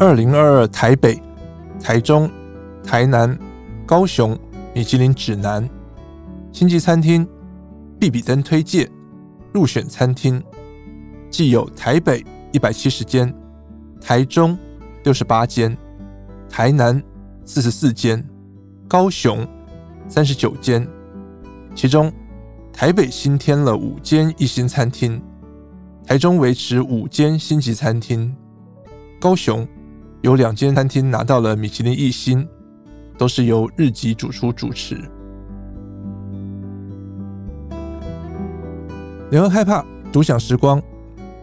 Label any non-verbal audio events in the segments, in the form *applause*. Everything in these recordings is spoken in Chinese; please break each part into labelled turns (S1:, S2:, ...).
S1: 二零二二台北、台中、台南、高雄米其林指南、星级餐厅、必比登推荐入选餐厅，既有台北一百七十间，台中六十八间，台南四十四间，高雄三十九间，其中台北新添了五间一星餐厅，台中维持五间星级餐厅，高雄。有两间餐厅拿到了米其林一星，都是由日籍主厨主持。联合开趴独享时光，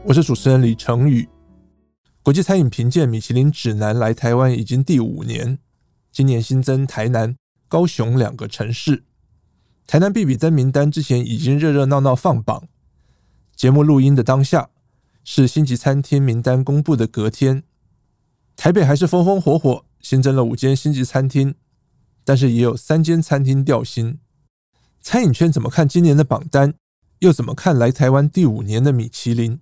S1: 我是主持人李成宇。国际餐饮评鉴米其林指南来台湾已经第五年，今年新增台南、高雄两个城市。台南必比登名单之前已经热热闹闹放榜，节目录音的当下是星级餐厅名单公布的隔天。台北还是风风火火，新增了五间星级餐厅，但是也有三间餐厅掉星。餐饮圈怎么看今年的榜单？又怎么看来台湾第五年的米其林？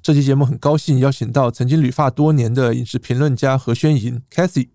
S1: 这期节目很高兴邀请到曾经旅发多年的饮食评论家何宣莹 Cathy。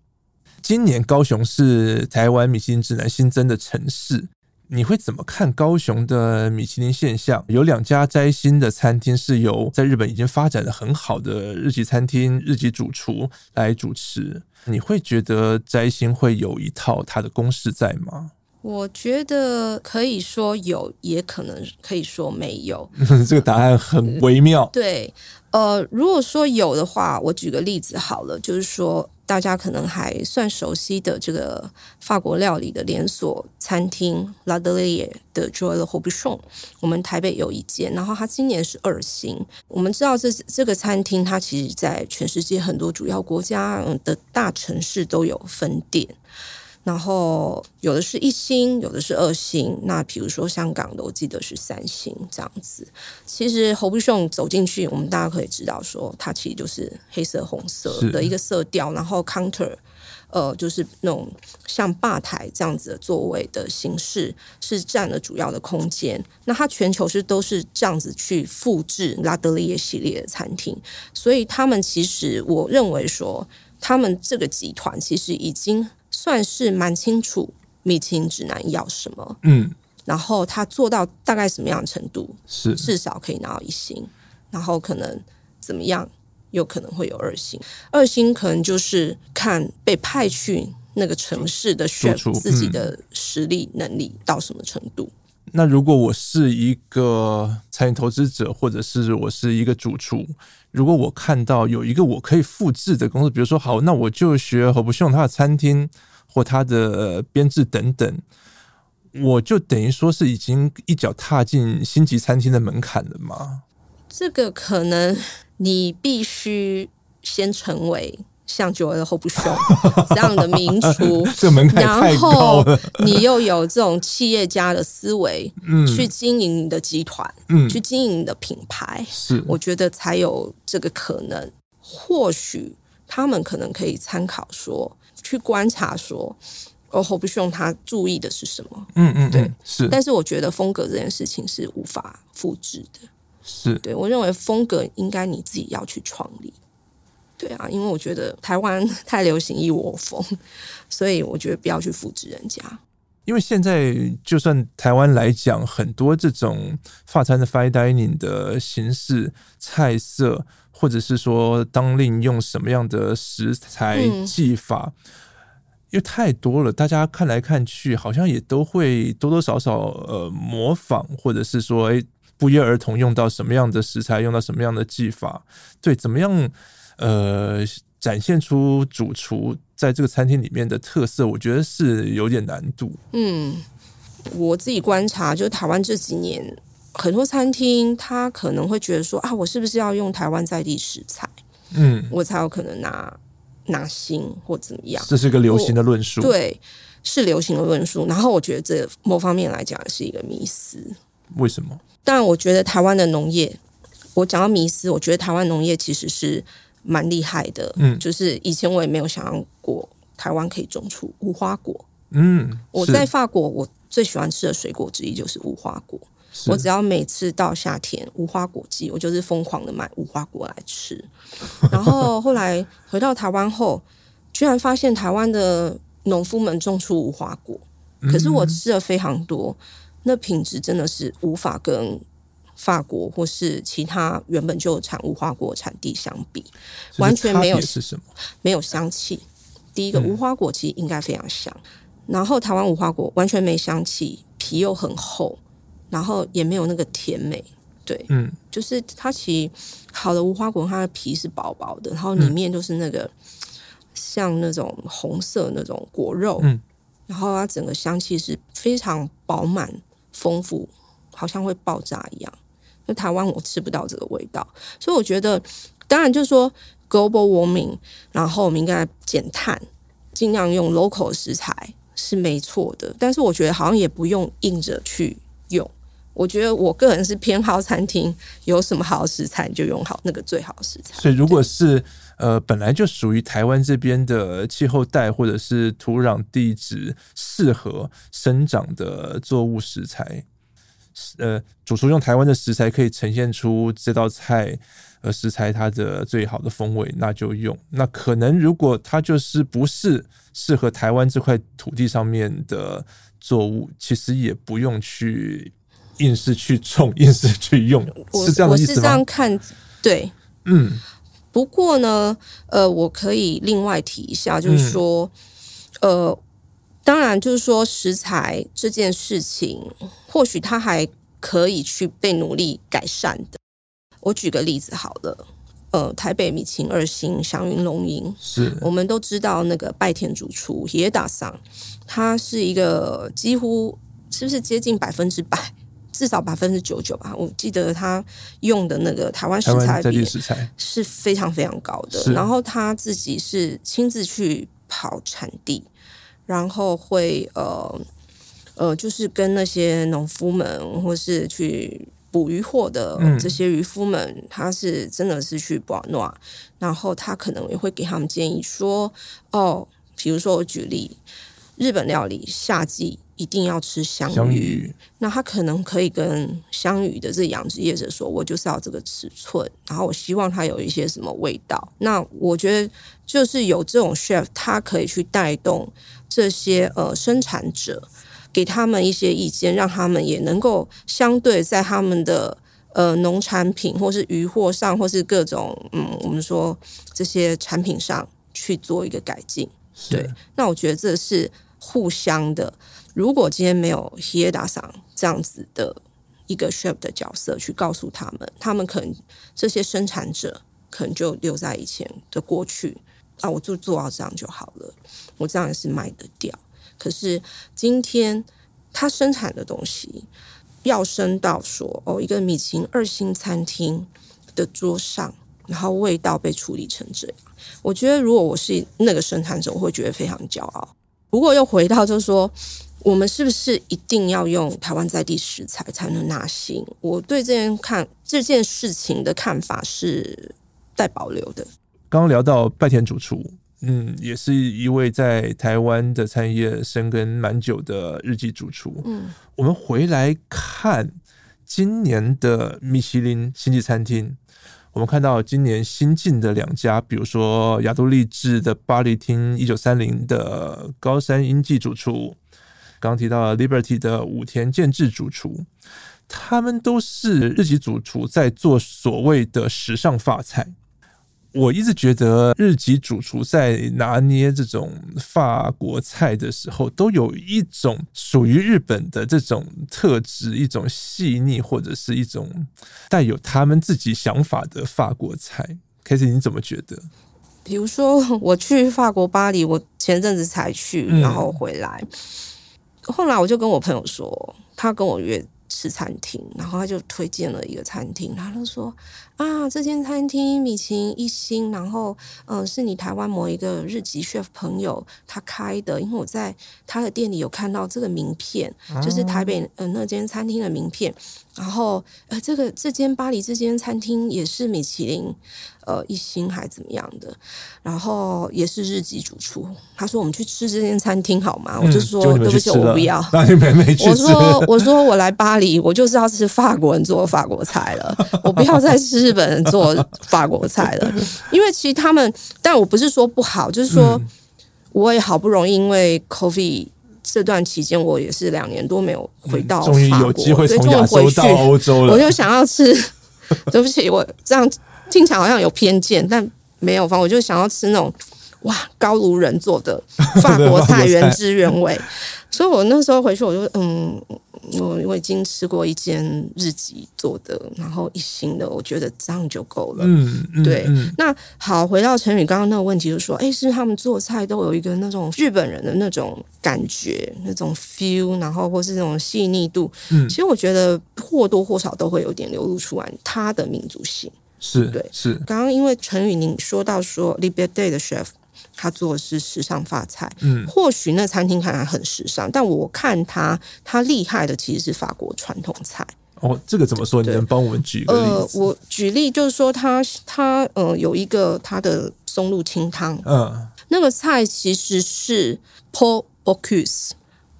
S1: 今年高雄是台湾米其林指南新增的城市。你会怎么看高雄的米其林现象？有两家摘星的餐厅是由在日本已经发展的很好的日籍餐厅日籍主厨来主持。你会觉得摘星会有一套它的公式在吗？
S2: 我觉得可以说有，也可能可以说没有。
S1: 这个答案很微妙。
S2: 对，呃，如果说有的话，我举个例子好了，就是说。大家可能还算熟悉的这个法国料理的连锁餐厅 La Delie 的 Joël Robuchon，我们台北有一间，然后它今年是二星。我们知道这这个餐厅，它其实在全世界很多主要国家的大城市都有分店。然后有的是一星，有的是二星。那比如说香港的，我记得是三星这样子。其实 Robuchon 走进去，我们大家可以知道说，它其实就是黑色红色的一个色调。然后 counter，呃，就是那种像吧台这样子的座位的形式，是占了主要的空间。那它全球是都是这样子去复制 L'Atelier 系列的餐厅，所以他们其实我认为说，他们这个集团其实已经。算是蛮清楚米其林指南要什么，嗯，然后他做到大概什么样的程度，是。至少可以拿到一星，然后可能怎么样，有可能会有二星，二星可能就是看被派去那个城市的选自己的实力能力到什么程度。
S1: 那如果我是一个餐饮投资者，或者是我是一个主厨，如果我看到有一个我可以复制的公司，比如说好，那我就学何不用他的餐厅或他的编制等等，我就等于说是已经一脚踏进星级餐厅的门槛了吗？
S2: 这个可能你必须先成为。像 Joël *laughs* Robuchon 这样的名厨，*laughs* 然后你又有这种企业家的思维，去经营你的集团，去经营你的品牌，是我觉得才有这个可能。或许他们可能可以参考说，去观察说，Robuchon 他注意的是什么？嗯嗯，对，是。但是我觉得风格这件事情是无法复制的，是对我认为风格应该你自己要去创立。对啊，因为我觉得台湾 *laughs* 太流行一窝蜂，所以我觉得不要去复制人家。
S1: 因为现在就算台湾来讲，很多这种法餐的 fine dining 的形式、菜色，或者是说当令用什么样的食材技法，嗯、因为太多了，大家看来看去，好像也都会多多少少呃模仿，或者是说诶不约而同用到什么样的食材，用到什么样的技法，对，怎么样？呃，展现出主厨在这个餐厅里面的特色，我觉得是有点难度。
S2: 嗯，我自己观察，就是台湾这几年很多餐厅，他可能会觉得说啊，我是不是要用台湾在地食材，嗯，我才有可能拿拿星或怎么样？
S1: 这是一个流行的论述，
S2: 对，是流行的论述。然后我觉得这某方面来讲是一个迷思。
S1: 为什
S2: 么？但，我觉得台湾的农业，我讲到迷思，我觉得台湾农业其实是。蛮厉害的，嗯，就是以前我也没有想象过台湾可以种出无花果，嗯，我在法国，我最喜欢吃的水果之一就是无花果。我只要每次到夏天无花果季，我就是疯狂的买无花果来吃。*laughs* 然后后来回到台湾后，居然发现台湾的农夫们种出无花果，可是我吃了非常多，那品质真的是无法跟法国或是其他原本就有产无花果产地相比，完全没有
S1: 是什么？
S2: 没有香气。第一个无花果其实应该非常香，然后台湾无花果完全没香气，皮又很厚。然后也没有那个甜美，对，
S1: 嗯，
S2: 就是它其实好的无花果，它的皮是薄薄的，然后里面就是那个、嗯、像那种红色那种果肉，嗯，然后它整个香气是非常饱满丰富，好像会爆炸一样。那台湾我吃不到这个味道，所以我觉得，当然就是说 global warming，然后我们应该减碳，尽量用 local 食材是没错的，但是我觉得好像也不用硬着去用。我觉得我个人是偏好餐厅有什么好食材就用好那个最好的食材。
S1: 所以如果是呃本来就属于台湾这边的气候带或者是土壤地质适合生长的作物食材，呃，主厨用台湾的食材可以呈现出这道菜呃食材它的最好的风味，那就用。那可能如果它就是不是适合台湾这块土地上面的作物，其实也不用去。硬是去种，*laughs* 硬是去用，是这样的意思吗？
S2: 我是这样看，对，
S1: 嗯。
S2: 不过呢，呃，我可以另外提一下，就是说，嗯、呃，当然，就是说食材这件事情，或许它还可以去被努力改善的。我举个例子好了，呃，台北米其林二星祥云龙吟，
S1: 是
S2: 我们都知道那个拜田主厨野打桑，他是一个几乎是不是接近百分之百？至少百分之九九吧，我记得他用的那个台湾食材比是非常非常高的。然后他自己是亲自去跑产地，然后会呃呃，就是跟那些农夫们或是去捕鱼获的这些渔夫们，嗯、他是真的是去保暖，然后他可能也会给他们建议说，哦，比如说我举例，日本料理夏季。一定要吃香鱼，香鱼，那他可能可以跟香鱼的这养殖业者说，我就是要这个尺寸，然后我希望它有一些什么味道。那我觉得就是有这种 chef，他可以去带动这些呃生产者，给他们一些意见，让他们也能够相对在他们的呃农产品或是渔获上，或是各种嗯我们说这些产品上去做一个改进。对，那我觉得这是互相的。如果今天没有ヒエダさん这样子的一个 chef 的角色去告诉他们，他们可能这些生产者可能就留在以前的过去啊，我就做到这样就好了，我这样也是卖得掉。可是今天他生产的东西要升到说哦，一个米其林二星餐厅的桌上，然后味道被处理成这样，我觉得如果我是那个生产者，我会觉得非常骄傲。不过又回到就是说。 我们是不是一定要用台湾在地食材才能拿星？我对这件看这件事情的看法是带保留的。
S1: 刚刚聊到拜田主厨，嗯，也是一位在台湾的餐饮业深耕蛮久的日籍主厨。嗯，我们回来看今年的米其林星级餐厅，我们看到今年新进的两家，比如说亚都丽致的巴黎厅一九三零的高山英纪主厨。刚提到 Liberty 的武田健治主厨，他们都是日籍主厨在做所谓的时尚发菜。我一直觉得日籍主厨在拿捏这种法国菜的时候，都有一种属于日本的这种特质，一种细腻或者是一种带有他们自己想法的法国菜。Casey，你怎么觉得？
S2: 比如说，我去法国巴黎，我前阵子才去，然后回来。嗯后来我就跟我朋友说，他跟我约吃餐厅，然后他就推荐了一个餐厅，他就说啊，这间餐厅米其林一星，然后嗯、呃，是你台湾某一个日籍 chef 朋友他开的，因为我在他的店里有看到这个名片，就是台北呃那间餐厅的名片，然后呃这个这间巴黎这间餐厅也是米其林呃一星还怎么样的，然后也是日籍主厨，他说我们去吃这间餐厅好吗？嗯、我就说对不起，我不要。*laughs* 我说我说我来巴黎，我就是要吃法国人做法国菜了，我不要再吃日本人做法国菜了，因为其实他们，但我不是说不好，就是说。嗯我也好不容易，因为 coffee 这段期间，我也是两年多没有回到法国，终于
S1: 有机会从亚洲到欧洲了。
S2: 我就想要吃，*laughs* 对不起，我这样听起来好像有偏见，但没有，反正我就想要吃那种哇高卢人做的法国 *laughs* 菜，原汁原味。所以我那时候回去，我就嗯。我我已经吃过一间日籍做的，然后一星的，我觉得这样就够了。
S1: 嗯，嗯
S2: 对。
S1: 嗯、
S2: 那好，回到陈宇刚刚那个问题，就是说，哎，是他们做菜都有一个那种日本人的那种感觉，那种 feel，然后或是那种细腻度。嗯，其实我觉得或多或少都会有点流露出来他的民族性。
S1: 是
S2: 对，
S1: 是。
S2: 刚刚因为陈宇宁说到说 Liberty 的 chef。他做的是时尚发菜，嗯，或许那餐厅看来很时尚，但我看他他厉害的其实是法国传统菜。
S1: 哦，这个怎么说？你能帮我们举个例子？
S2: 呃，我举例就是说他，他他呃有一个他的松露清汤，嗯，那个菜其实是 Paul Bocuse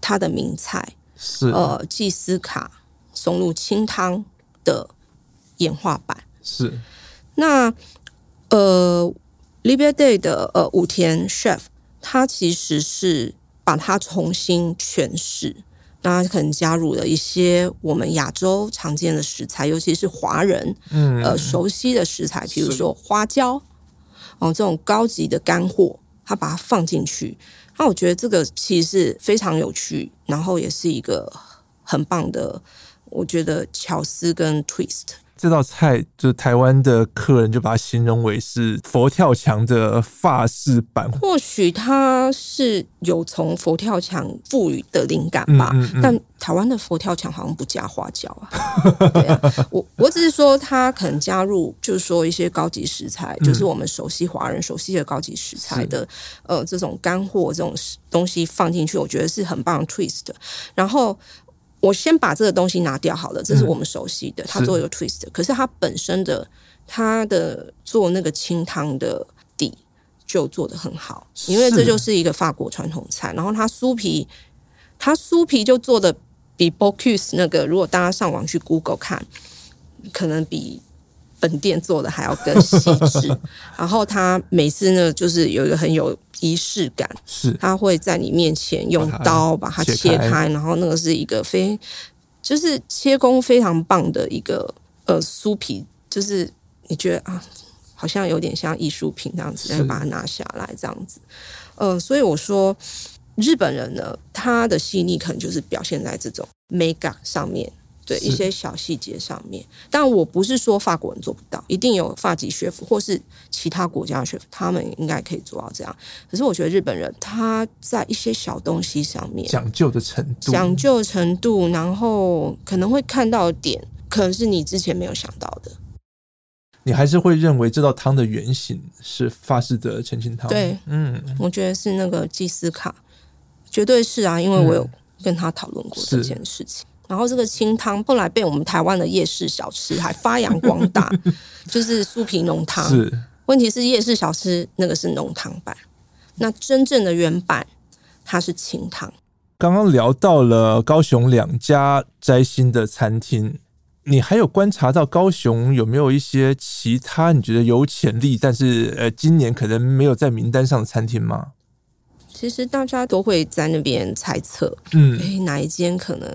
S2: 他的名菜，
S1: 是
S2: 呃祭司卡松露清汤的演化版，
S1: 是
S2: 那呃。l i b e r Day 的呃武田 chef，他其实是把它重新诠释，那可能加入了一些我们亚洲常见的食材，尤其是华人嗯呃熟悉的食材，比如说花椒哦这种高级的干货，他把它放进去，那我觉得这个其实是非常有趣，然后也是一个很棒的，我觉得巧思跟 twist。
S1: 这道菜就台湾的客人就把它形容为是佛跳墙的法式版。
S2: 或许它是有从佛跳墙赋予的灵感吧，嗯嗯嗯、但台湾的佛跳墙好像不加花椒啊。*laughs* 对啊，我我只是说它可能加入，就是说一些高级食材，嗯、就是我们熟悉华人熟悉的高级食材的呃这种干货这种东西放进去，我觉得是很棒的 twist。然后。我先把这个东西拿掉好了，这是我们熟悉的。嗯、他做一个 twist，可是他本身的他的做那个清汤的底就做得很好，因为这就是一个法国传统菜。然后它酥皮，它酥皮就做的比 Bocuse 那个，如果大家上网去 Google 看，可能比。本店做的还要更细致，*laughs* 然后他每次呢，就是有一个很有仪式感，
S1: 是。
S2: 他会在你面前用刀把它切开，然后那个是一个非就是切工非常棒的一个呃酥皮，就是你觉得啊，好像有点像艺术品这样子，再把它拿下来这样子，呃，所以我说日本人呢，他的细腻可能就是表现在这种美感上面。对一些小细节上面，但我不是说法国人做不到，一定有法籍学府或是其他国家的学府，他们应该可以做到这样。可是我觉得日本人他在一些小东西上面
S1: 讲究的程度，
S2: 讲究程度，然后可能会看到点，可能是你之前没有想到的。
S1: 你还是会认为这道汤的原型是法式的澄清汤？
S2: 对，嗯，我觉得是那个祭司卡，绝对是啊，因为我有跟他讨论过这件事情。然后这个清汤后来被我们台湾的夜市小吃还发扬光大，*laughs* 就是酥皮浓汤。是，问题是夜市小吃那个是浓汤版，那真正的原版它是清汤。
S1: 刚刚聊到了高雄两家摘星的餐厅，你还有观察到高雄有没有一些其他你觉得有潜力，但是呃今年可能没有在名单上的餐厅吗？
S2: 其实大家都会在那边猜测，
S1: 嗯，
S2: 哎，哪一间可能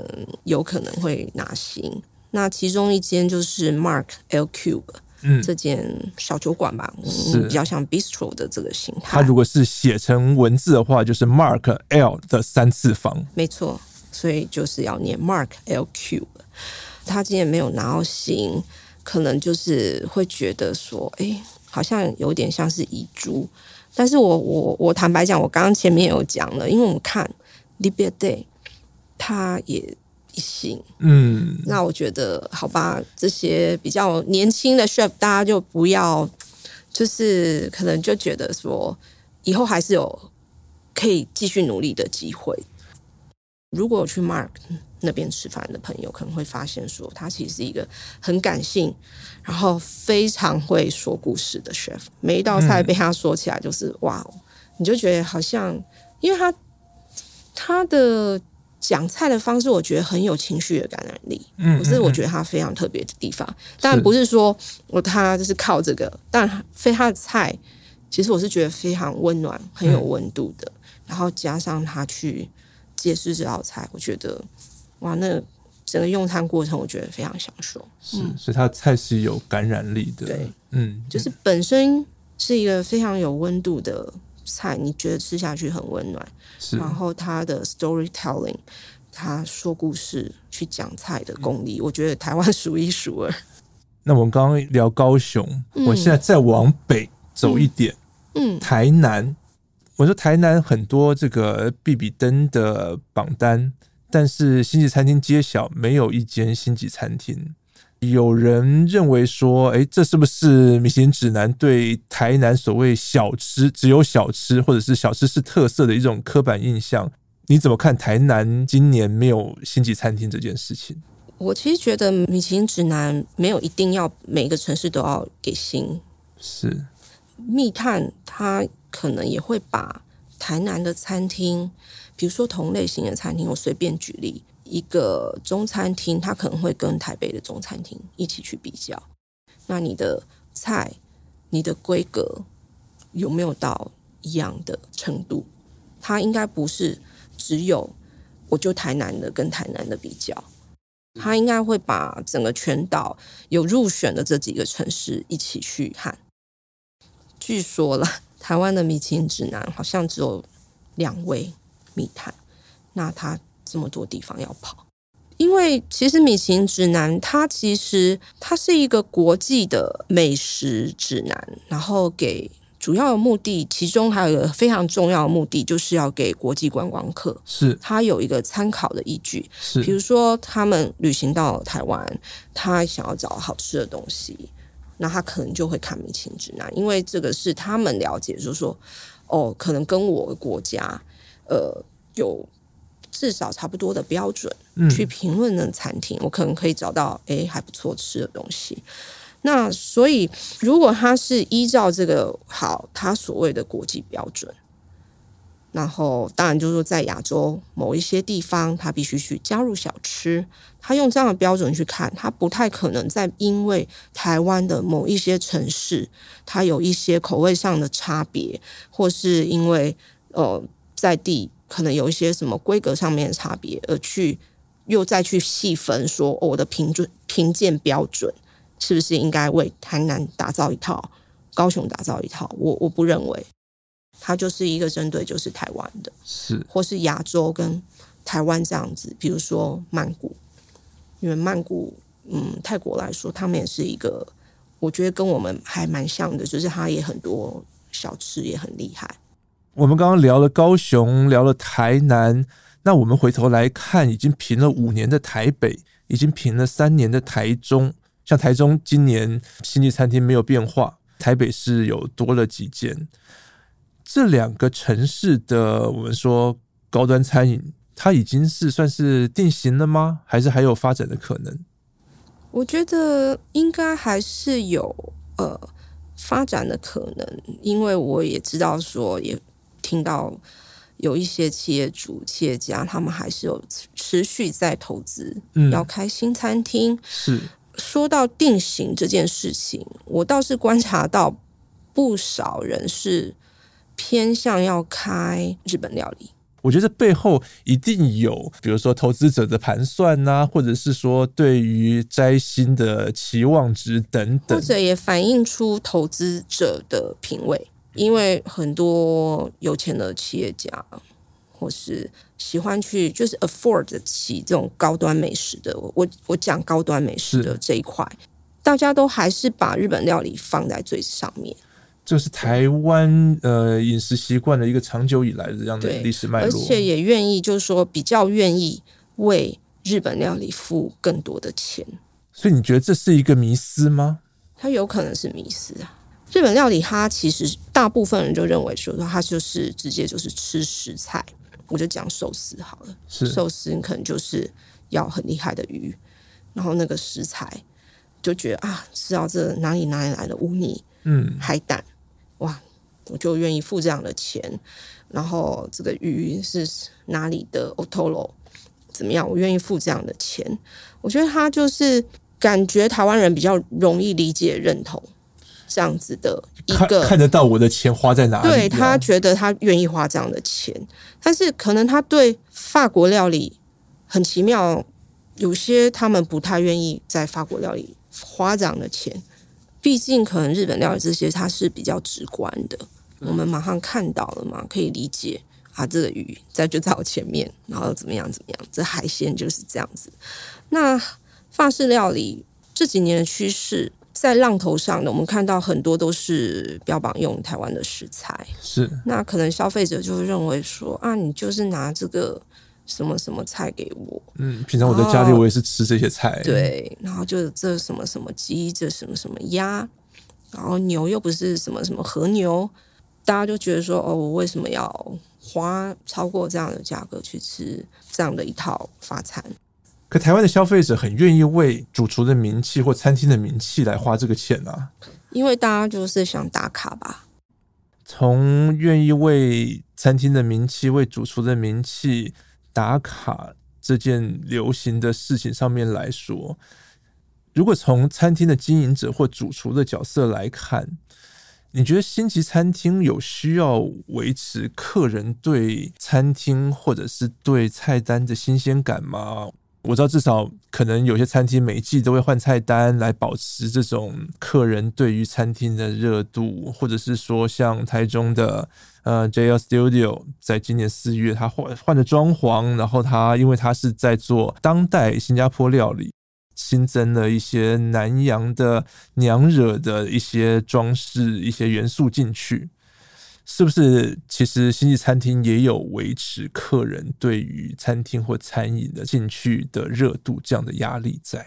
S2: 有可能会拿星？那其中一间就是 Mark L Cube，嗯，这间小酒馆吧，是比较像 Bistro 的这个形态。
S1: 它如果是写成文字的话，就是 Mark L 的三次方，
S2: 没错，所以就是要念 Mark L Cube。他今天没有拿到星，可能就是会觉得说，哎，好像有点像是遗珠。但是我我我坦白讲，我刚刚前面有讲了，因为我们看 Liberté，他也一星，
S1: 嗯，
S2: 那我觉得好吧，这些比较年轻的 chef，大家就不要，就是可能就觉得说，以后还是有可以继续努力的机会。如果我去 Mark，那边吃饭的朋友可能会发现，说他其实是一个很感性，然后非常会说故事的 chef。每一道菜被他说起来，就是、嗯、哇，你就觉得好像，因为他他的讲菜的方式，我觉得很有情绪的感染力。嗯，这是我觉得他非常特别的地方。当然不是说我他就是靠这个，但非他的菜，其实我是觉得非常温暖、很有温度的。嗯、然后加上他去解释这道菜，我觉得。哇，那整个用餐过程我觉得非常享受。
S1: 是，所以它的菜是有感染力的。
S2: 对，
S1: 嗯，
S2: 就是本身是一个非常有温度的菜，你觉得吃下去很温暖。是，然后它的 storytelling，他说故事去讲菜的功力，我觉得台湾 *laughs* 数一数二。
S1: 那我们刚刚聊高雄，嗯，我现在再往北走一点，嗯，嗯，台南。我说台南很多这个必比登的榜单。但是星级餐厅揭晓，没有一间星级餐厅。有人认为说，哎，这是不是米其林指南对台南所谓小吃只有小吃，或者是小吃是特色的一种刻板印象？你怎么看台南今年没有星级餐厅这件事情？
S2: 我其实觉得米其林指南没有一定要每个城市都要给星。
S1: 是
S2: 密探他可能也会把台南的餐厅。比如说同类型的餐厅，我随便举例一个中餐厅，它可能会跟台北的中餐厅一起去比较。那你的菜、你的规格有没有到一样的程度？它应该不是只有我就台南的跟台南的比较，它应该会把整个全岛有入选的这几个城市一起去看。据说了，台湾的米其林指南好像只有两位。密探，那他这么多地方要跑，因为其实米其林指南它其实它是一个国际的美食指南，然后给主要的目的，其中还有一个非常重要的目的，就是要给国际观光客，
S1: 是
S2: 它有一个参考的依据。是，比如说他们旅行到台湾，他想要找好吃的东西，那他可能就会看米其林指南，因为这个是他们了解，就是说，哦，可能跟我的国家。呃，有至少差不多的标准去评论的餐厅，嗯，我可能可以找到哎还不错吃的东西。那所以，如果他是依照这个好，他所谓的国际标准，然后当然就是说在亚洲某一些地方，他必须去加入小吃，他用这样的标准去看，他不太可能在因为台湾的某一些城市，它有一些口味上的差别，或是因为呃。在地可能有一些什么规格上面的差别，而去又再去细分说，哦，我的评准评鉴标准是不是应该为台南打造一套，高雄打造一套？我我不认为，它就是一个针对就是台湾的，
S1: 是
S2: 或是亚洲跟台湾这样子。比如说曼谷，因为曼谷，嗯，泰国来说，他们也是一个，我觉得跟我们还蛮像的，就是它也很多小吃也很厉害。
S1: 我们刚刚聊了高雄，聊了台南，那我们回头来看，已经评了五年的台北，已经评了三年的台中。像台中今年星级餐厅没有变化，台北是有多了几间。这两个城市的我们说高端餐饮，它已经是算是定型了吗？还是还有发展的可能？
S2: 我觉得应该还是有呃发展的可能，因为我也知道说也。听到有一些企业主、企业家，他们还是有持续在投资，嗯，要开新餐厅。
S1: 是
S2: 说到定型这件事情，我倒是观察到不少人是偏向要开日本料理。
S1: 我觉得背后一定有，比如说投资者的盘算呐、啊，或者是说对于摘星的期望值等等，
S2: 或者也反映出投资者的品味。因为很多有钱的企业家，或是喜欢去就是 afford 得起这种高端美食的，我我讲高端美食的这一块，大家都还是把日本料理放在最上面。
S1: 这是台湾呃饮食习惯的一个长久以来的这样的历史脉络，
S2: 而且也愿意就是说比较愿意为日本料理付更多的钱。
S1: 所以你觉得这是一个迷思吗？
S2: 它有可能是迷思啊。日本料理，它其实大部分人就认为说，它就是直接就是吃食材。我就讲寿司好了，寿司你可能就是要很厉害的鱼，然后那个食材就觉得啊，吃到这哪里哪里来的乌泥，嗯，海胆，哇，我就愿意付这样的钱。然后这个鱼是哪里的？Otolo 怎么样？我愿意付这样的钱。我觉得他就是感觉台湾人比较容易理解认同这样子的一个
S1: 看，看得到我的钱花在哪里。
S2: 对，他觉得他愿意花这样的钱，但是可能他对法国料理很奇妙，有些他们不太愿意在法国料理花这样的钱。毕竟可能日本料理这些它是比较直观的。我们马上看到了嘛，可以理解啊，这个鱼在就在我前面，然后怎么样怎么样，这海鲜就是这样子。那法式料理这几年的趋势在浪头上的，我们看到很多都是标榜用台湾的食材，
S1: 是。
S2: 那可能消费者就会认为说啊，你就是拿这个什么什么菜给我，
S1: 嗯，平常我在家里我也是吃这些菜，
S2: 对，然后就这什么什么鸡，这什么什么鸭，然后牛又不是什么什么和牛。大家就觉得说，哦，我为什么要花超过这样的价格去吃这样的一套法餐？
S1: 可台湾的消费者很愿意为主厨的名气或餐厅的名气来花这个钱啊，
S2: 因为大家就是想打卡吧。
S1: 从愿意为餐厅的名气、为主厨的名气打卡这件流行的事情上面来说，如果从餐厅的经营者或主厨的角色来看。你觉得星级餐厅有需要维持客人对餐厅或者是对菜单的新鲜感吗？我知道至少可能有些餐厅每季都会换菜单来保持这种客人对于餐厅的热度，或者是说像台中的呃 JL Studio，在今年四月他换换了装潢，然后他因为他是在做当代新加坡料理。新增了一些南洋的娘惹的一些装饰、一些元素进去，是不是？其实星级餐厅也有维持客人对于餐厅或餐饮的进去的热度这样的压力在。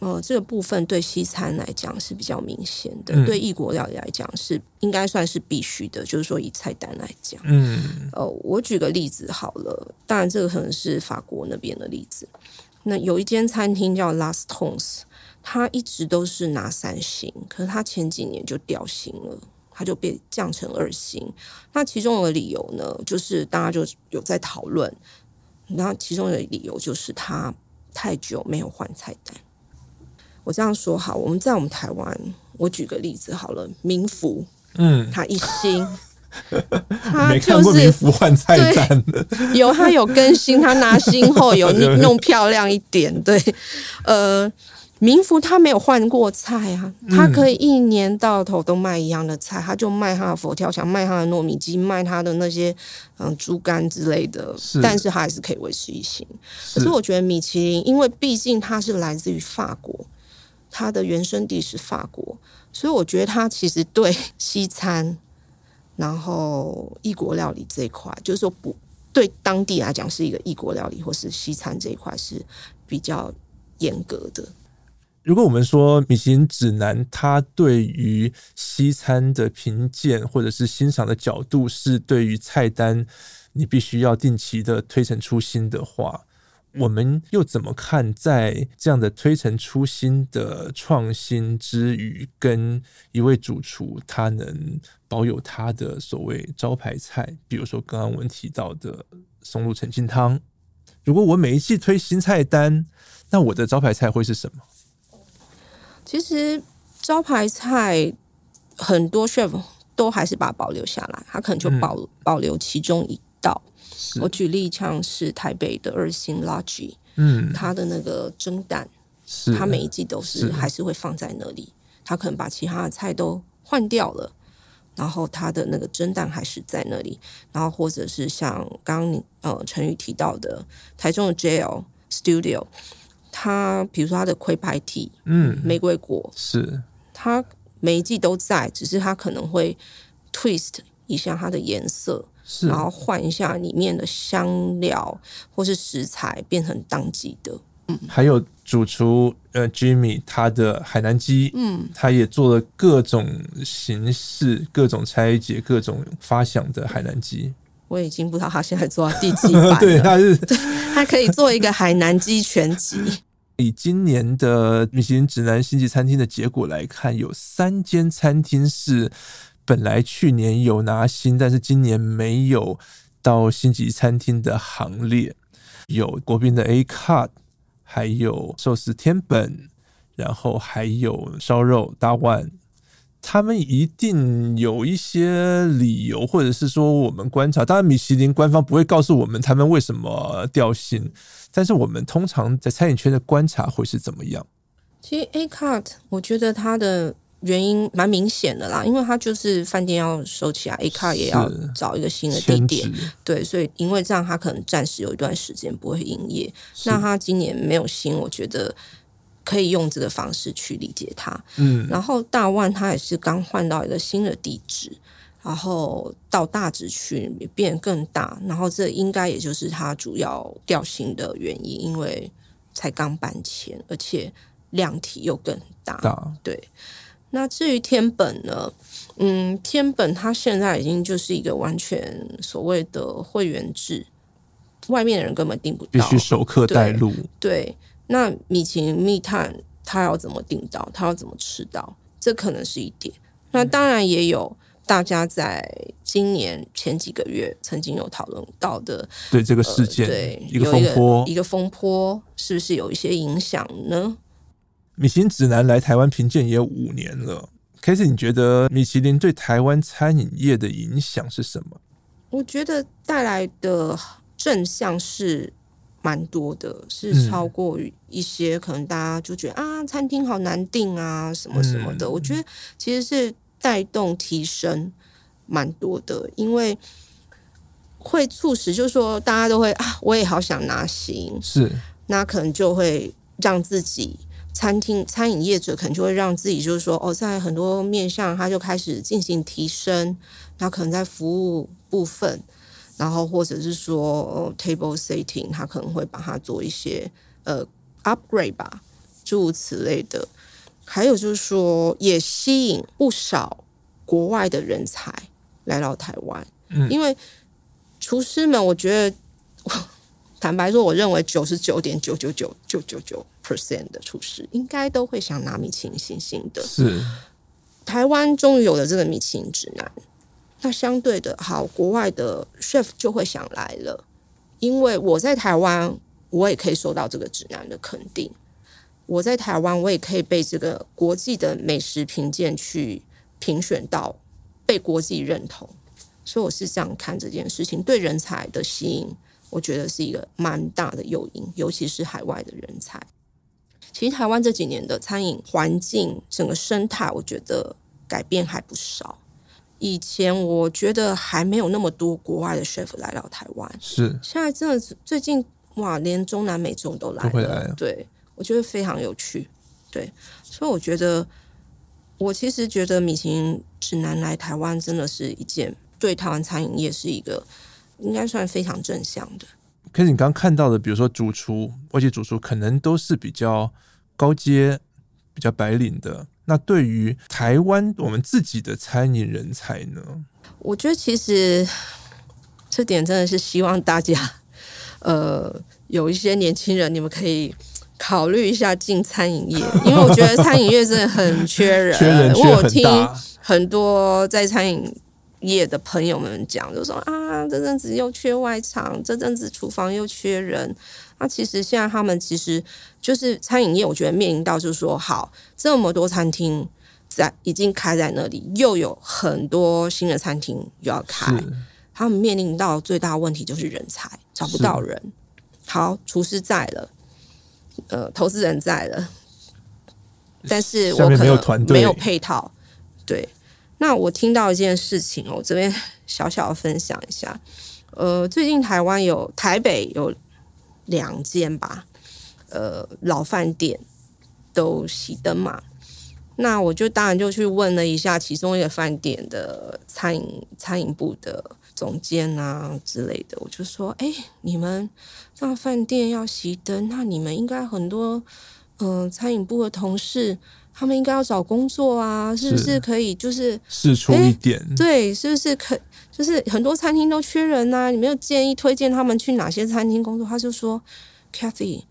S2: 呃，这个部分对西餐来讲是比较明显的，嗯、对异国料理来讲是应该算是必须的。就是说以菜单来讲，嗯，呃，我举个例子好了，当然这个可能是法国那边的例子。那有一间餐厅叫 Las Tongs，他一直都是拿三星，可是他前几年就掉星了，他就被降成二星。那其中的理由呢，就是大家就有在讨论，那其中的理由就是他太久没有换菜单。我这样说好，我们在我们台湾，我举个例子好了，民福，嗯，他一星。*laughs*
S1: 他就是换菜单的，*laughs*
S2: 有他有更新，他拿新后有 *laughs* 弄漂亮一点。对，呃，明福他没有换过菜啊，他可以一年到头都卖一样的菜，他就卖他的佛跳墙，卖他的糯米鸡，卖他的那些嗯猪肝之类的，但是他还是可以维持一星。可是我觉得米其林，因为毕竟它是来自于法国，它的原生地是法国，所以我觉得它其实对西餐。然后异国料理这一块，就是说不对当地来讲是一个异国料理，或是西餐这一块是比较严格的。
S1: 如果我们说米其林指南，它对于西餐的评鉴或者是欣赏的角度，是对于菜单你必须要定期的推陈出新的话。我们又怎么看，在这样的推陈出新的创新之余，跟一位主厨他能保有他的所谓招牌菜，比如说刚刚我们提到的松露澄清汤。如果我每一季推新菜单，那我的招牌菜会是什么？
S2: 其实招牌菜很多 chef 都还是把它保留下来，他可能就保、嗯、保留其中一道。我举例像是台北的二星 Lodge，嗯，它的那个蒸蛋，是它每一季都是还是会放在那里，它可能把其他的菜都换掉了，然后它的那个蒸蛋还是在那里，然后或者是像刚刚你呃陈宇提到的台中的 JL Studio，它比如说它的亏拍体，嗯，玫瑰果
S1: 是
S2: 它每一季都在，只是它可能会 twist 一下它的颜色。是然后换一下里面的香料或是食材，变成当季的。嗯，
S1: 还有主厨呃，Jimmy 他的海南鸡，嗯，他也做了各种形式、各种拆解、各种发想的海南鸡。
S2: 我已经不知道他现在做到第几 *laughs* 版了。
S1: 对，他是 *laughs*
S2: 他可以做一个海南鸡全集。
S1: 以今年的米其林指南星级餐厅的结果来看，有三间餐厅是本来去年有拿星，但是今年没有到星级餐厅的行列。有国宾的 A Cut，还有寿司天本，然后还有烧肉大万。他们一定有一些理由，或者是说我们观察，当然米其林官方不会告诉我们他们为什么掉星，但是我们通常在餐饮圈的观察会是怎么样？
S2: 其实 A Cart，我觉得它的原因蛮明显的啦，因为它就是饭店要收起来，A Cart 也要找一个新的地点，对，所以因为这样它可能暂时有一段时间不会营业。那它今年没有新，我觉得。可以用这个方式去理解它，嗯，然后大万它也是刚换到一个新的地址，然后到大直区变更大，然后这应该也就是它主要调薪的原因，因为才刚搬迁，而且量体又更大，大对。那至于天本呢？嗯，天本它现在已经就是一个完全所谓的会员制，外面的人根本订不到，
S1: 必须熟客带路，
S2: 对。对那米其林密探他要怎么订到？他要怎么吃到？这可能是一点。那当然也有大家在今年前几个月曾经有讨论到的，
S1: 对这个事件，
S2: 呃、对
S1: 一个风波，
S2: 一个风波是不是有一些影响呢？
S1: 米其林指南来台湾评鉴也有五年了，Casey，你觉得米其林对台湾餐饮业的影响是什么？
S2: 我觉得带来的正向是。蛮多的，是超过一些可能大家就觉得、嗯、啊，餐厅好难订啊，什么什么的。嗯、我觉得其实是带动提升蛮多的，因为会促使就是说大家都会啊，我也好想拿星，
S1: 是
S2: 那可能就会让自己餐厅餐饮业者可能就会让自己就是说哦，在很多面向他就开始进行提升，那可能在服务部分。然后或者是说、哦、table setting，他可能会把它做一些呃 upgrade 吧，诸如此类的。还有就是说，也吸引不少国外的人才来到台湾。嗯，因为厨师们，我觉得 *laughs* 坦白说，我认为九十九点九九九九九九 percent 的厨师应该都会想拿米其林星星的。
S1: 是，
S2: 台湾终于有了这个米其林指南。那相对的，好，国外的 chef 就会想来了，因为我在台湾，我也可以收到这个指南的肯定。我在台湾，我也可以被这个国际的美食评鉴去评选到，被国际认同。所以我是这样看这件事情，对人才的吸引，我觉得是一个蛮大的诱因，尤其是海外的人才。其实台湾这几年的餐饮环境，整个生态，我觉得改变还不少。以前我觉得还没有那么多国外的 chef 来到台湾，
S1: 是
S2: 现在真的是最近哇，连中南美洲都来了，
S1: 都会来啊。
S2: 对，我觉得非常有趣。对，所以我觉得，我其实觉得米其林指南来台湾真的是一件对台湾餐饮业是一个应该算非常正向的。
S1: 可是你刚刚看到的，比如说主厨、外籍主厨，可能都是比较高阶、比较白领的。那对于台湾我们自己的餐饮人才呢？
S2: 我觉得其实这点真的是希望大家，*laughs* 呃，有一些年轻人，你们可以考虑一下进餐饮业，*laughs* 因为我觉得餐饮业真的很缺人。
S1: 缺人缺。
S2: 我听很多在餐饮业的朋友们讲，就说啊，这阵子又缺外场，这阵子厨房又缺人。那其实现在他们其实就是餐饮业，我觉得面临到就是说，好，这么多餐厅在已经开在那里，又有很多新的餐厅又要开，他们面临到最大的问题就是人才找不到人。好，厨师在了，呃，投资人在了，但是我可能没有配套。对，那我听到一件事情，我这边 *laughs* 小小的分享一下。呃，最近台湾有台北有。两间吧，呃，老饭店都熄灯嘛。那我就当然就去问了一下其中一个饭店的餐饮餐饮部的总监啊之类的。我就说：“哎，你们这饭店要熄灯，那你们应该很多嗯、餐饮部的同事他们应该要找工作啊，是不是可以就是
S1: 试出一点？
S2: 对，是不是可就是很多餐厅都缺人呐、啊？你没有建议推荐他们去哪些餐厅工作？他就说，Cathy，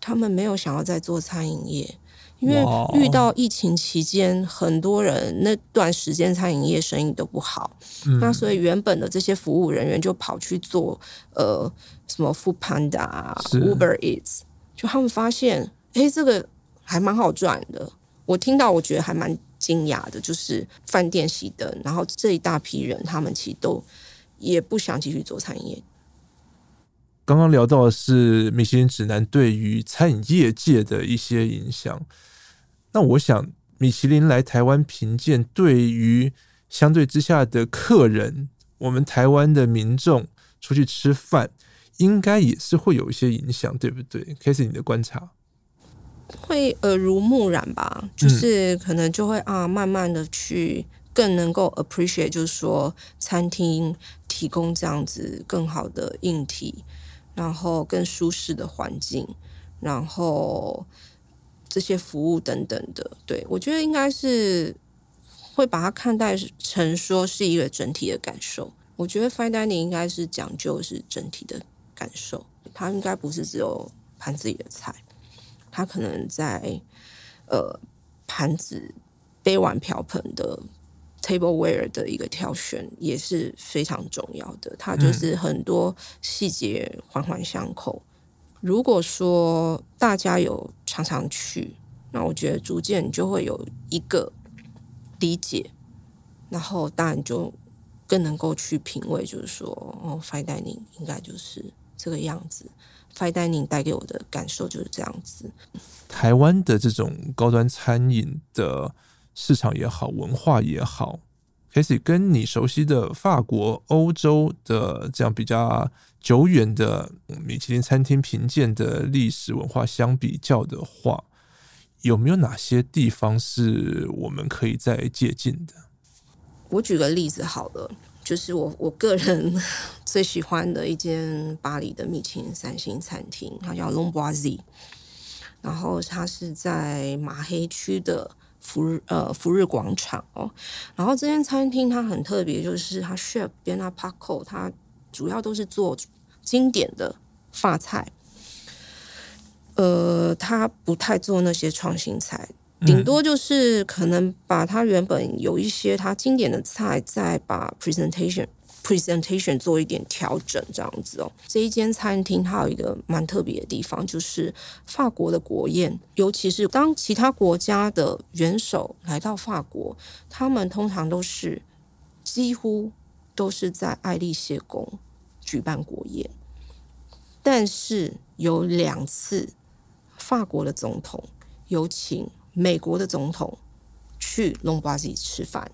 S2: 他们没有想要再做餐饮业。因为遇到疫情期间，很多人那段时间餐饮业生意都不好，嗯，那所以原本的这些服务人员就跑去做呃什么 Food Panda、Uber Eats，就他们发现，哎，这个还蛮好赚的。我听到我觉得还蛮惊讶的，就是饭店熄灯，然后这一大批人他们其实都也不想继续做餐饮业。
S1: 刚刚聊到的是米其林指南对于餐饮业界的一些影响。那我想，米其林来台湾评鉴，对于相对之下的客人，我们台湾的民众出去吃饭，应该也是会有一些影响，对不对？Cathy，你的观察
S2: 会耳濡目染吧，就是可能就会啊，慢慢的去更能够 appreciate，就是说餐厅提供这样子更好的硬体，然后更舒适的环境，然后。这些服务等等的，对，我觉得应该是会把它看待成说是一个整体的感受。我觉得 fine dining 应该是讲究是整体的感受，它应该不是只有盘子里的菜，它可能在呃盘子、杯碗瓢盆的 tableware 的一个挑选也是非常重要的。它就是很多细节环环相扣。如果说大家有常常去，那我觉得逐渐就会有一个理解，然后当然就更能够去品味，就是说，哦，fine dining 应该就是这个样子，fine dining 带给我的感受就是这样子。
S1: 台湾的这种高端餐饮的市场也好，文化也好。Cathy 跟你熟悉的法国、欧洲的这样比较久远的米其林餐厅评鉴的历史文化相比较的话，有没有哪些地方是我们可以再借鉴的？
S2: 我举个例子好了，就是我我个人 *laughs* 最喜欢的一间巴黎的米其林三星餐厅，它叫 Lombrozi，然后它是在马黑区的。福日呃福日广场哦，然后这间餐厅它很特别，就是它 chef Bernard Pacot，它主要都是做经典的法菜，呃，他不太做那些创新菜，顶多就是可能把它原本有一些它经典的菜，再把 presentation。presentation 做一点调整，这样子哦。这一间餐厅它有一个蛮特别的地方，就是法国的国宴，尤其是当其他国家的元首来到法国，他们通常都是几乎都是在爱丽舍宫举办国宴，但是有两次法国的总统有请美国的总统去隆巴西吃饭，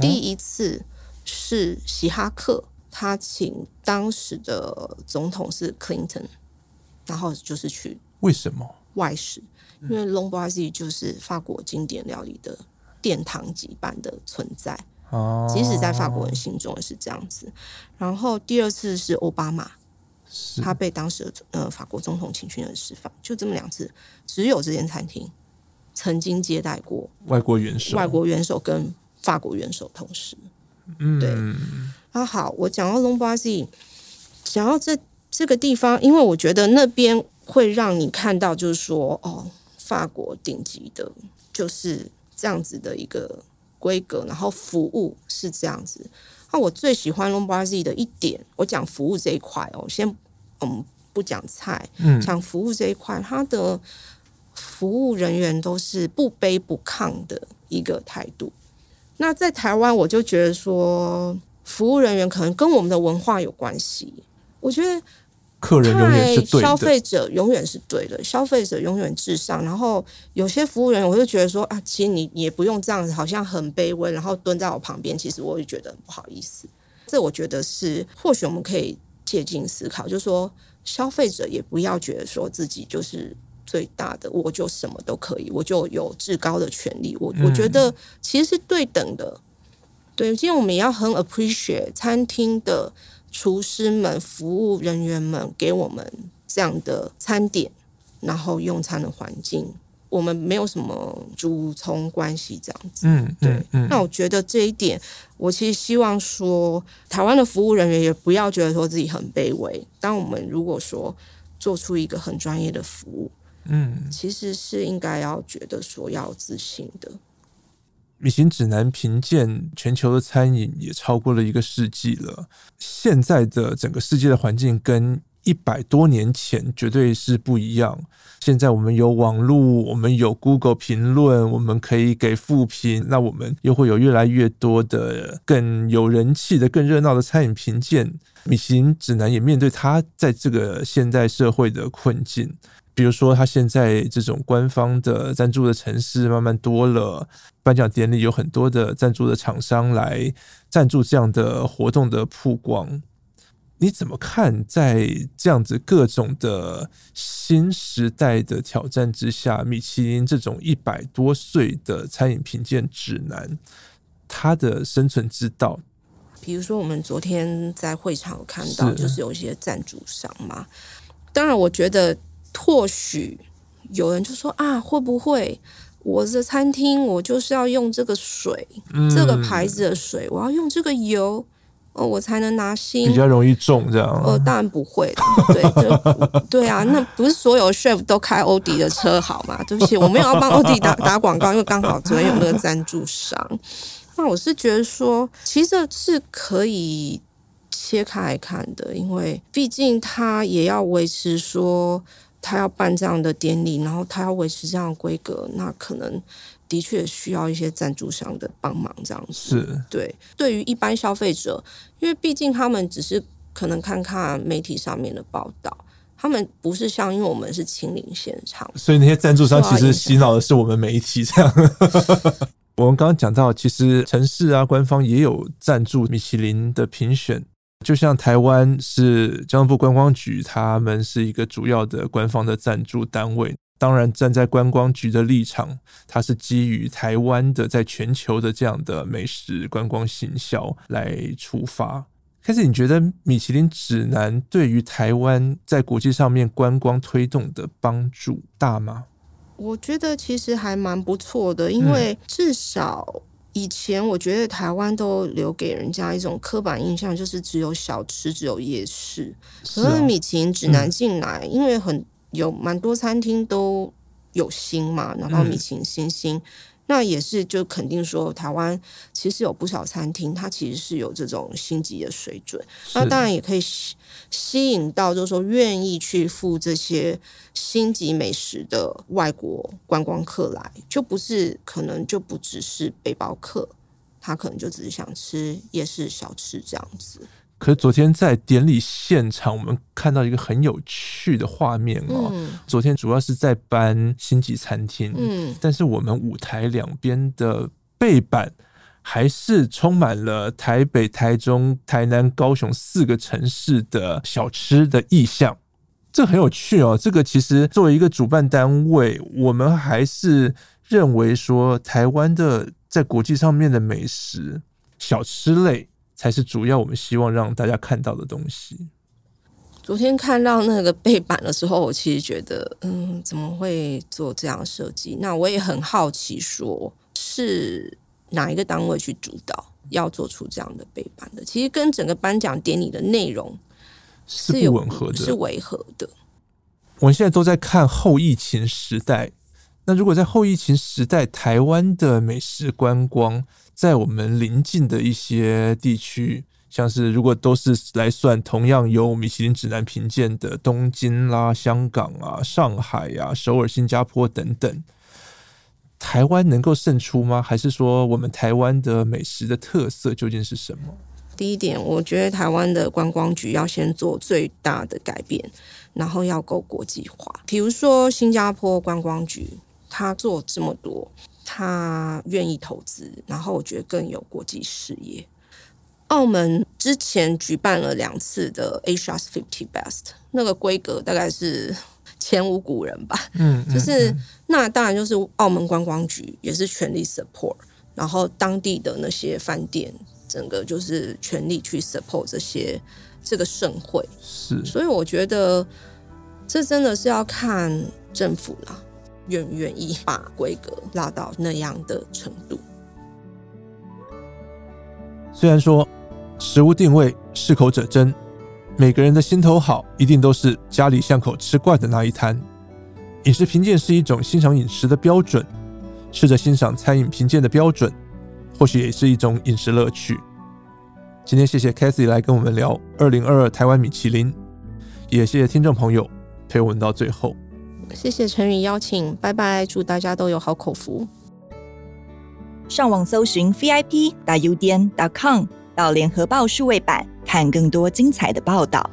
S2: 第一次。是希哈克，他请当时的总统是 Clinton，然后就是去
S1: 为什么
S2: 外食？因为 L'Ambroisie 就是法国经典料理的殿堂级般的存在，哦，即使在法国人心中也是这样子。然后第二次是奥巴马，他被当时的呃法国总统请去那吃饭，就这么两次，只有这间餐厅曾经接待过
S1: 外国元首，
S2: 外国元首跟法国元首同时。
S1: 嗯，
S2: 对。啊，好，我讲到 L'Ambroisie，讲到这这个地方，因为我觉得那边会让你看到，就是说，哦，法国顶级的，就是这样子的一个规格，然后服务是这样子。那我最喜欢 L'Ambroisie 的一点，我讲服务这一块哦，先嗯不讲菜，嗯，讲服务这一块，它的服务人员都是不卑不亢的一个态度。那在台湾，我就觉得说，服务人员可能跟我们的文化有关系。我觉得，
S1: 客人永远是对的，
S2: 消费者永远是对的，消费者永远至上。然后有些服务人员，我就觉得说啊，其实你也不用这样子，好像很卑微，然后蹲在我旁边，其实我也觉得不好意思。这我觉得是，或许我们可以借镜思考，就是说，消费者也不要觉得说自己就是。最大的，我就什么都可以，我就有至高的权利。我我觉得其实是对等的。对，今天我们也要很 appreciate 餐厅的厨师们、服务人员们给我们这样的餐点，然后用餐的环境，我们没有什么主从关系这样子。
S1: 嗯，对，嗯。
S2: 那我觉得这一点，我其实希望说，台湾的服务人员也不要觉得说自己很卑微。当我们如果说做出一个很专业的服务，嗯，其实是应该要觉得说要自信的。
S1: 米其林指南评鉴全球的餐饮也超过了一个世纪了。现在的整个世界的环境跟一百多年前绝对是不一样。现在我们有网络，我们有 Google 评论，我们可以给复评。那我们又会有越来越多的更有人气的、更热闹的餐饮评鉴。米其林指南也面对它在这个现代社会的困境。比如说，他现在这种官方的赞助的城市慢慢多了，颁奖典礼有很多的赞助的厂商来赞助这样的活动的曝光。你怎么看，在这样子各种的新时代的挑战之下，米其林这种一百多岁的餐饮评鉴指南，它的生存之道？
S2: 比如说，我们昨天在会场有看到，就是有一些赞助商嘛。当然，我觉得。或许有人就说啊，会不会我的餐厅我就是要用这个水，嗯、这个牌子的水，我要用这个油，哦，我才能拿星，
S1: 比较容易中这样。
S2: 呃，当然不会对，就 *laughs* 对啊，那不是所有 chef 都开欧迪的车好吗？对不起，我没有要帮欧迪打打广告，因为刚好昨天有那个赞助商。那我是觉得说，其实是可以切开来看的，因为毕竟他也要维持说。他要办这样的典礼，然后他要维持这样的规格，那可能的确需要一些赞助商的帮忙。这样子
S1: 是
S2: 对。对于一般消费者，因为毕竟他们只是可能看看媒体上面的报道，他们不是像因为我们是亲临现场，
S1: 所以那些赞助商其实洗脑的是我们媒体。这样，我们刚刚讲到，其实城市啊，官方也有赞助米其林的评选。就像台湾是交通部观光局，他们是一个主要的官方的赞助单位。当然，站在观光局的立场，它是基于台湾的在全球的这样的美食观光行销来出发。开始，你觉得米其林指南对于台湾在国际上面观光推动的帮助大吗？
S2: 我觉得其实还蛮不错的，因为至少。以前我觉得台湾都留给人家一种刻板印象，就是只有小吃，只有夜市。可是米其林指南进来，因为很有蛮多餐厅都有星嘛，然后米其林星星。那也是就肯定说，台湾其实有不少餐厅，它其实是有这种星级的水准。那当然也可以吸吸引到，就是说愿意去付这些星级美食的外国观光客来，就不是可能就不只是背包客，他可能就只是想吃夜市小吃这样子。
S1: 可是昨天在典礼现场，我们看到一个很有趣的画面哦。嗯、昨天主要是在搬星级餐厅，嗯，但是我们舞台两边的背板还是充满了台北、台中、台南、高雄四个城市的小吃的意象，这很有趣哦。这个其实作为一个主办单位，我们还是认为说，台湾的在国际上面的美食小吃类。才是主要我们希望让大家看到的东西。
S2: 昨天看到那个背板的时候，我其实觉得，嗯，怎么会做这样设计？那我也很好奇，说是哪一个单位去主导要做出这样的背板的？其实跟整个颁奖典礼的内容
S1: 是不吻合的，
S2: 是违和的。
S1: 我们现在都在看后疫情时代，那如果在后疫情时代，台湾的美食观光。在我们邻近的一些地区，像是如果都是来算同样有米其林指南评鉴的东京啦、香港啊、上海啊、首尔、新加坡等等，台湾能够胜出吗？还是说我们台湾的美食的特色究竟是什么？
S2: 第一点，我觉得台湾的观光局要先做最大的改变，然后要够国际化。比如说新加坡观光局，他做这么多。他愿意投资，然后我觉得更有国际视野。澳门之前举办了两次的 Asia's Fifty Best，那个规格大概是前无古人吧。嗯，*laughs* 就是、嗯、那当然就是澳门观光局也是全力 support，然后当地的那些饭店，整个就是全力去 support 这些这个盛会。
S1: 是，
S2: 所以我觉得这真的是要看政府啦。愿不愿意把规格拉到那样的程度。
S1: 虽然说食物定位适口者珍，每个人的心头好一定都是家里巷口吃惯的那一摊。饮食评鉴是一种欣赏饮食的标准，试着欣赏餐饮评鉴的标准，或许也是一种饮食乐趣。今天谢谢 Cathy 来跟我们聊二零二二台湾米其林，也谢谢听众朋友陪我们到最后。
S2: 谢谢陈宇邀请，拜拜，祝大家都有好口福。
S3: 上网搜寻 vip 打 udn 点 com 到联合报数位版，看更多精彩的报道。